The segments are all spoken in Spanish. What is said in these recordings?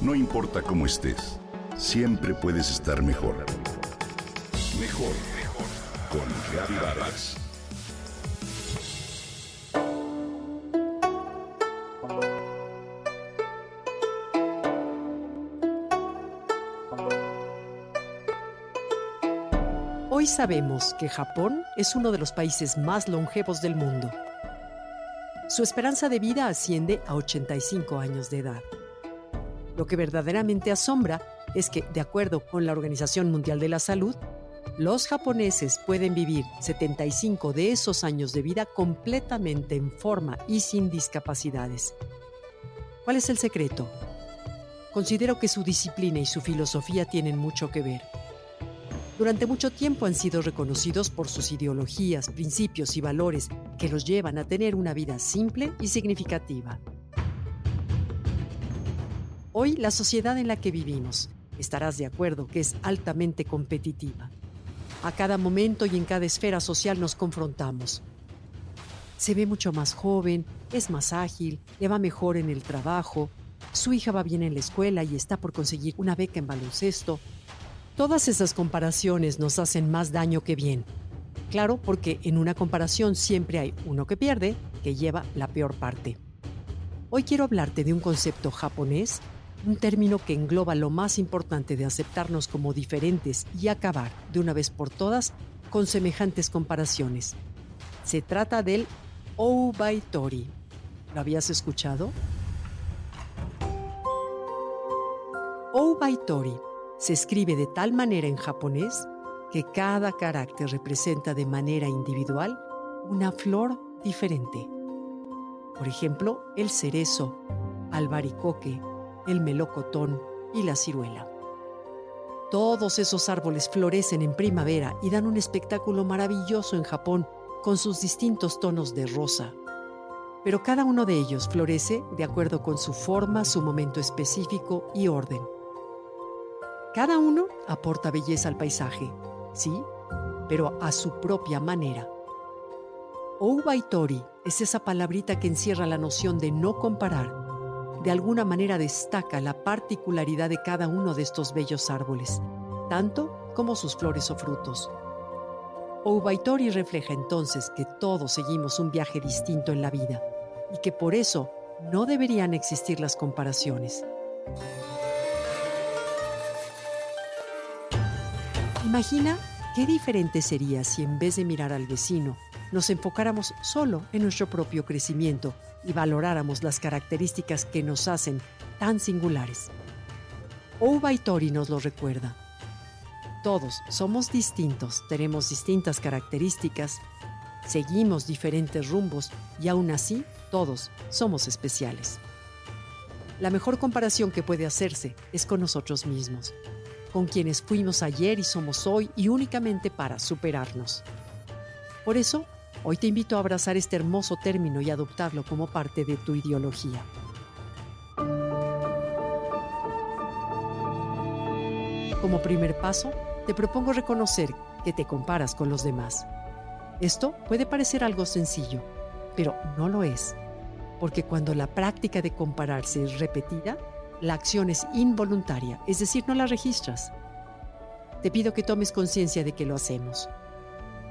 No importa cómo estés, siempre puedes estar mejor. Mejor, mejor. Con Reavivadas. Hoy sabemos que Japón es uno de los países más longevos del mundo. Su esperanza de vida asciende a 85 años de edad. Lo que verdaderamente asombra es que, de acuerdo con la Organización Mundial de la Salud, los japoneses pueden vivir 75 de esos años de vida completamente en forma y sin discapacidades. ¿Cuál es el secreto? Considero que su disciplina y su filosofía tienen mucho que ver. Durante mucho tiempo han sido reconocidos por sus ideologías, principios y valores que los llevan a tener una vida simple y significativa. Hoy la sociedad en la que vivimos, estarás de acuerdo que es altamente competitiva. A cada momento y en cada esfera social nos confrontamos. Se ve mucho más joven, es más ágil, le va mejor en el trabajo, su hija va bien en la escuela y está por conseguir una beca en baloncesto. Todas esas comparaciones nos hacen más daño que bien. Claro, porque en una comparación siempre hay uno que pierde, que lleva la peor parte. Hoy quiero hablarte de un concepto japonés un término que engloba lo más importante de aceptarnos como diferentes y acabar de una vez por todas con semejantes comparaciones. Se trata del Obaitori. ¿Lo habías escuchado? Obaitori se escribe de tal manera en japonés que cada carácter representa de manera individual una flor diferente. Por ejemplo, el cerezo, albaricoque, el melocotón y la ciruela. Todos esos árboles florecen en primavera y dan un espectáculo maravilloso en Japón con sus distintos tonos de rosa. Pero cada uno de ellos florece de acuerdo con su forma, su momento específico y orden. Cada uno aporta belleza al paisaje, sí, pero a su propia manera. Oubaitori es esa palabrita que encierra la noción de no comparar de alguna manera destaca la particularidad de cada uno de estos bellos árboles, tanto como sus flores o frutos. Obaitori refleja entonces que todos seguimos un viaje distinto en la vida y que por eso no deberían existir las comparaciones. Imagina qué diferente sería si en vez de mirar al vecino, nos enfocáramos solo en nuestro propio crecimiento y valoráramos las características que nos hacen tan singulares. Obaitori nos lo recuerda. Todos somos distintos, tenemos distintas características, seguimos diferentes rumbos y aún así todos somos especiales. La mejor comparación que puede hacerse es con nosotros mismos, con quienes fuimos ayer y somos hoy y únicamente para superarnos. Por eso, Hoy te invito a abrazar este hermoso término y adoptarlo como parte de tu ideología. Como primer paso, te propongo reconocer que te comparas con los demás. Esto puede parecer algo sencillo, pero no lo es, porque cuando la práctica de compararse es repetida, la acción es involuntaria, es decir, no la registras. Te pido que tomes conciencia de que lo hacemos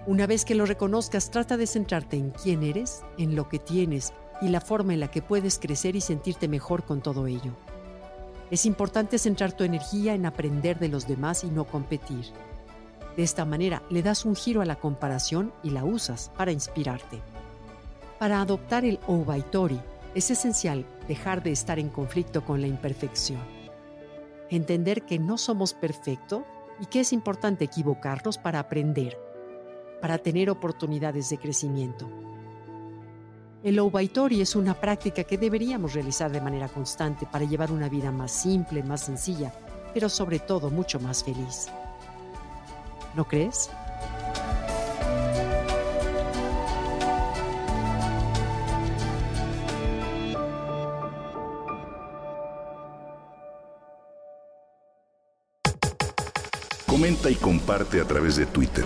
una vez que lo reconozcas, trata de centrarte en quién eres, en lo que tienes y la forma en la que puedes crecer y sentirte mejor con todo ello. Es importante centrar tu energía en aprender de los demás y no competir. De esta manera le das un giro a la comparación y la usas para inspirarte. Para adoptar el Obaitori es esencial dejar de estar en conflicto con la imperfección. Entender que no somos perfectos y que es importante equivocarnos para aprender para tener oportunidades de crecimiento. El Obaitori es una práctica que deberíamos realizar de manera constante para llevar una vida más simple, más sencilla, pero sobre todo mucho más feliz. ¿No crees? Comenta y comparte a través de Twitter.